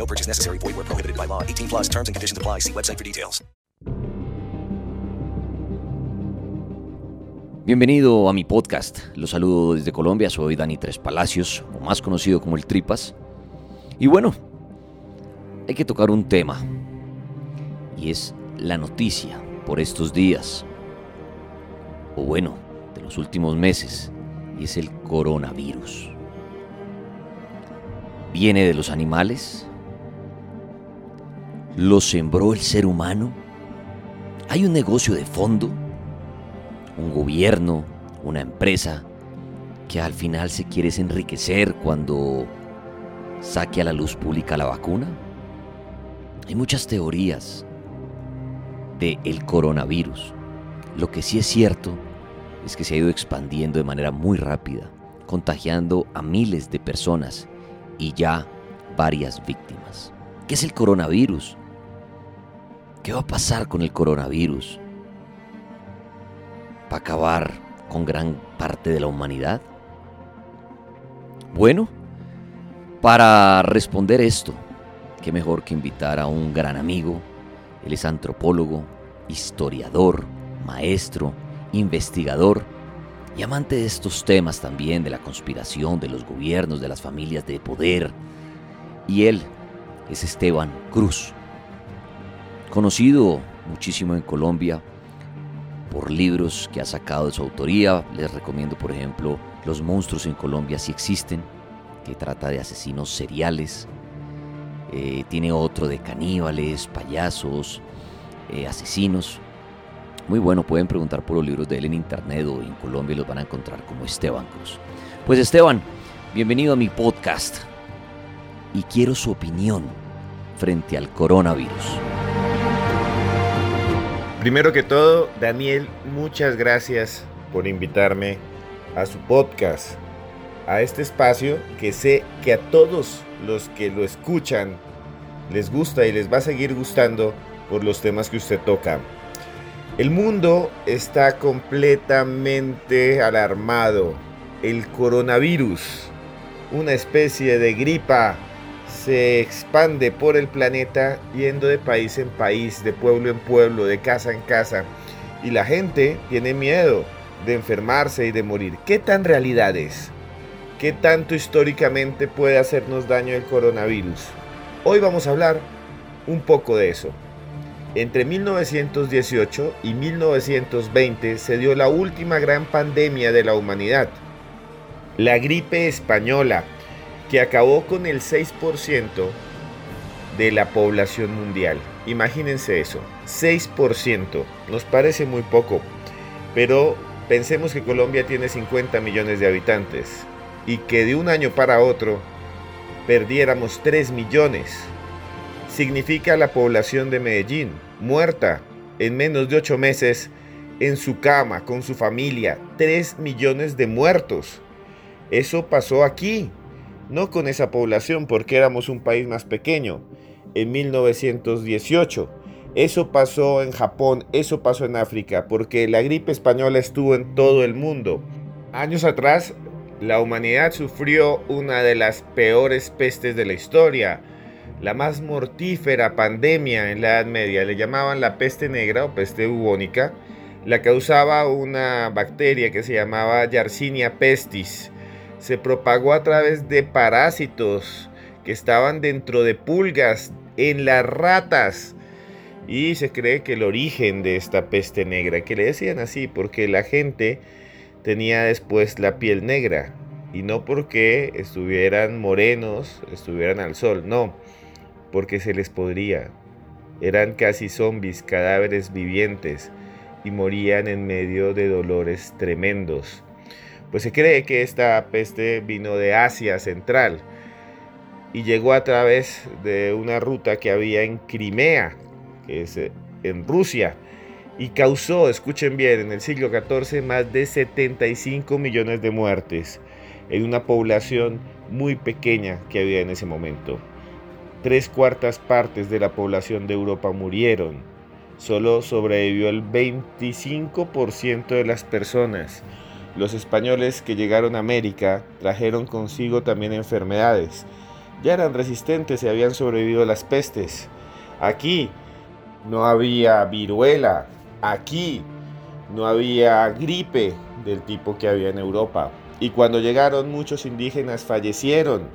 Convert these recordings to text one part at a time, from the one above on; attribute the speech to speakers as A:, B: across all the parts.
A: No purchase necessary. Void where prohibited by law. 18 plus terms and conditions apply. See website for details.
B: Bienvenido a mi podcast. Los saludo desde Colombia. Soy Dani Tres Palacios, o más conocido como el Tripas. Y bueno, hay que tocar un tema. Y es la noticia por estos días. O bueno, de los últimos meses. Y es el coronavirus. ¿Viene de los animales? ¿Lo sembró el ser humano? ¿Hay un negocio de fondo? ¿Un gobierno? ¿Una empresa? que al final se quiere enriquecer cuando saque a la luz pública la vacuna? Hay muchas teorías del el coronavirus. Lo que sí es cierto es que se ha ido expandiendo de manera muy rápida, contagiando a miles de personas y ya varias víctimas. ¿Qué es el coronavirus? ¿Qué va a pasar con el coronavirus? ¿Va a acabar con gran parte de la humanidad? Bueno, para responder esto, qué mejor que invitar a un gran amigo. Él es antropólogo, historiador, maestro, investigador y amante de estos temas también, de la conspiración, de los gobiernos, de las familias de poder. Y él es Esteban Cruz, conocido muchísimo en Colombia por libros que ha sacado de su autoría. Les recomiendo, por ejemplo, Los monstruos en Colombia sí existen, que trata de asesinos seriales. Eh, tiene otro de caníbales, payasos, eh, asesinos. Muy bueno, pueden preguntar por los libros de él en internet o en Colombia y los van a encontrar como Esteban Cruz. Pues Esteban, bienvenido a mi podcast y quiero su opinión frente al coronavirus.
C: Primero que todo, Daniel, muchas gracias por invitarme a su podcast, a este espacio que sé que a todos los que lo escuchan les gusta y les va a seguir gustando por los temas que usted toca. El mundo está completamente alarmado. El coronavirus, una especie de gripa se expande por el planeta yendo de país en país, de pueblo en pueblo, de casa en casa. Y la gente tiene miedo de enfermarse y de morir. ¿Qué tan realidad es? ¿Qué tanto históricamente puede hacernos daño el coronavirus? Hoy vamos a hablar un poco de eso. Entre 1918 y 1920 se dio la última gran pandemia de la humanidad, la gripe española, que acabó con el 6% de la población mundial. Imagínense eso, 6%. Nos parece muy poco, pero pensemos que Colombia tiene 50 millones de habitantes y que de un año para otro perdiéramos 3 millones. Significa la población de Medellín muerta en menos de 8 meses en su cama, con su familia. 3 millones de muertos. Eso pasó aquí, no con esa población porque éramos un país más pequeño, en 1918. Eso pasó en Japón, eso pasó en África, porque la gripe española estuvo en todo el mundo. Años atrás, la humanidad sufrió una de las peores pestes de la historia, la más mortífera pandemia en la Edad Media. Le llamaban la peste negra o peste bubónica. La causaba una bacteria que se llamaba Yersinia pestis. Se propagó a través de parásitos que estaban dentro de pulgas en las ratas. Y se cree que el origen de esta peste negra, que le decían así porque la gente tenía después la piel negra. Y no porque estuvieran morenos, estuvieran al sol, no, porque se les podría. Eran casi zombies, cadáveres vivientes, y morían en medio de dolores tremendos. Pues se cree que esta peste vino de Asia Central y llegó a través de una ruta que había en Crimea, que es eh, en Rusia, y causó, escuchen bien, en el siglo XIV más de 75 millones de muertes en una población muy pequeña que había en ese momento. Tres cuartas partes de la población de Europa murieron. Solo sobrevivió el 25% de las personas. Los españoles que llegaron a América trajeron consigo también enfermedades. Ya eran resistentes y habían sobrevivido a las pestes. Aquí no había viruela. Aquí no había gripe del tipo que había en Europa. Y cuando llegaron muchos indígenas fallecieron,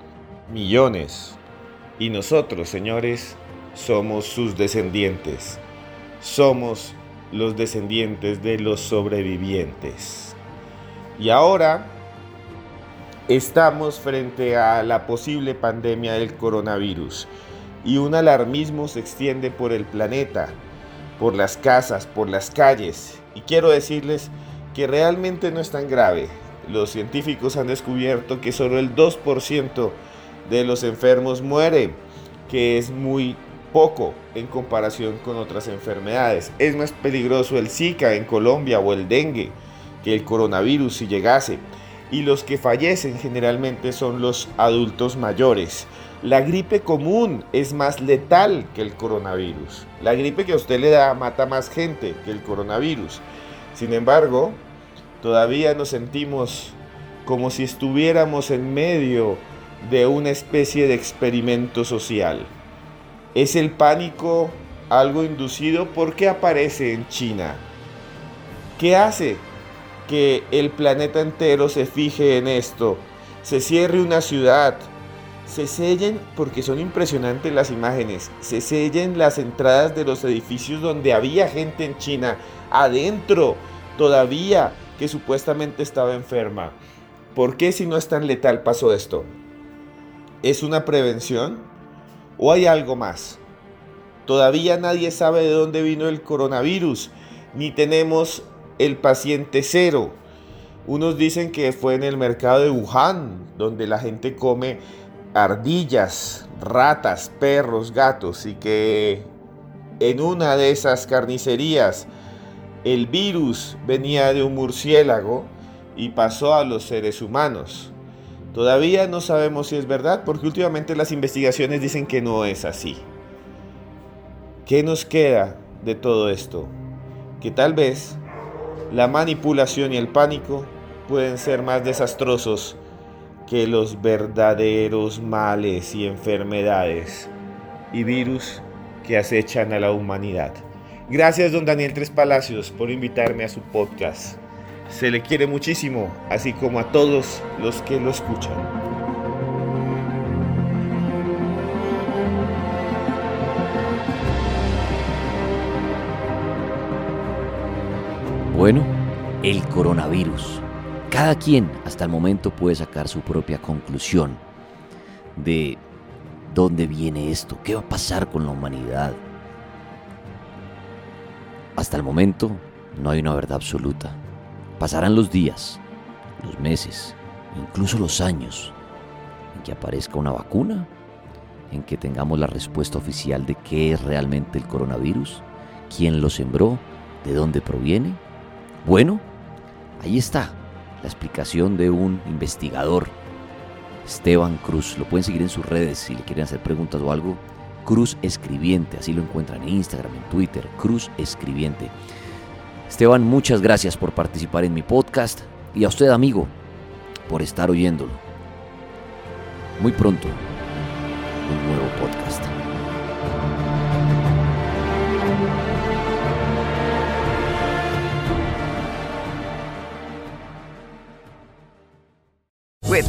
C: millones. Y nosotros, señores, somos sus descendientes. Somos los descendientes de los sobrevivientes. Y ahora estamos frente a la posible pandemia del coronavirus. Y un alarmismo se extiende por el planeta, por las casas, por las calles. Y quiero decirles que realmente no es tan grave los científicos han descubierto que solo el 2% de los enfermos muere, que es muy poco en comparación con otras enfermedades. Es más peligroso el Zika en Colombia o el dengue que el coronavirus si llegase. Y los que fallecen generalmente son los adultos mayores. La gripe común es más letal que el coronavirus. La gripe que a usted le da mata más gente que el coronavirus. Sin embargo, Todavía nos sentimos como si estuviéramos en medio de una especie de experimento social. ¿Es el pánico algo inducido? ¿Por qué aparece en China? ¿Qué hace que el planeta entero se fije en esto? Se cierre una ciudad, se sellen, porque son impresionantes las imágenes, se sellen las entradas de los edificios donde había gente en China, adentro todavía que supuestamente estaba enferma. ¿Por qué si no es tan letal pasó esto? ¿Es una prevención? ¿O hay algo más? Todavía nadie sabe de dónde vino el coronavirus, ni tenemos el paciente cero. Unos dicen que fue en el mercado de Wuhan, donde la gente come ardillas, ratas, perros, gatos, y que en una de esas carnicerías el virus venía de un murciélago y pasó a los seres humanos. Todavía no sabemos si es verdad porque últimamente las investigaciones dicen que no es así. ¿Qué nos queda de todo esto? Que tal vez la manipulación y el pánico pueden ser más desastrosos que los verdaderos males y enfermedades y virus que acechan a la humanidad. Gracias, don Daniel Tres Palacios, por invitarme a su podcast. Se le quiere muchísimo, así como a todos los que lo escuchan.
B: Bueno, el coronavirus. Cada quien hasta el momento puede sacar su propia conclusión de dónde viene esto, qué va a pasar con la humanidad, hasta el momento no hay una verdad absoluta. Pasarán los días, los meses, incluso los años en que aparezca una vacuna, en que tengamos la respuesta oficial de qué es realmente el coronavirus, quién lo sembró, de dónde proviene. Bueno, ahí está la explicación de un investigador, Esteban Cruz. Lo pueden seguir en sus redes si le quieren hacer preguntas o algo. Cruz Escribiente. Así lo encuentran en Instagram, en Twitter, Cruz Escribiente. Esteban, muchas gracias por participar en mi podcast y a usted, amigo, por estar oyéndolo. Muy pronto, un nuevo podcast.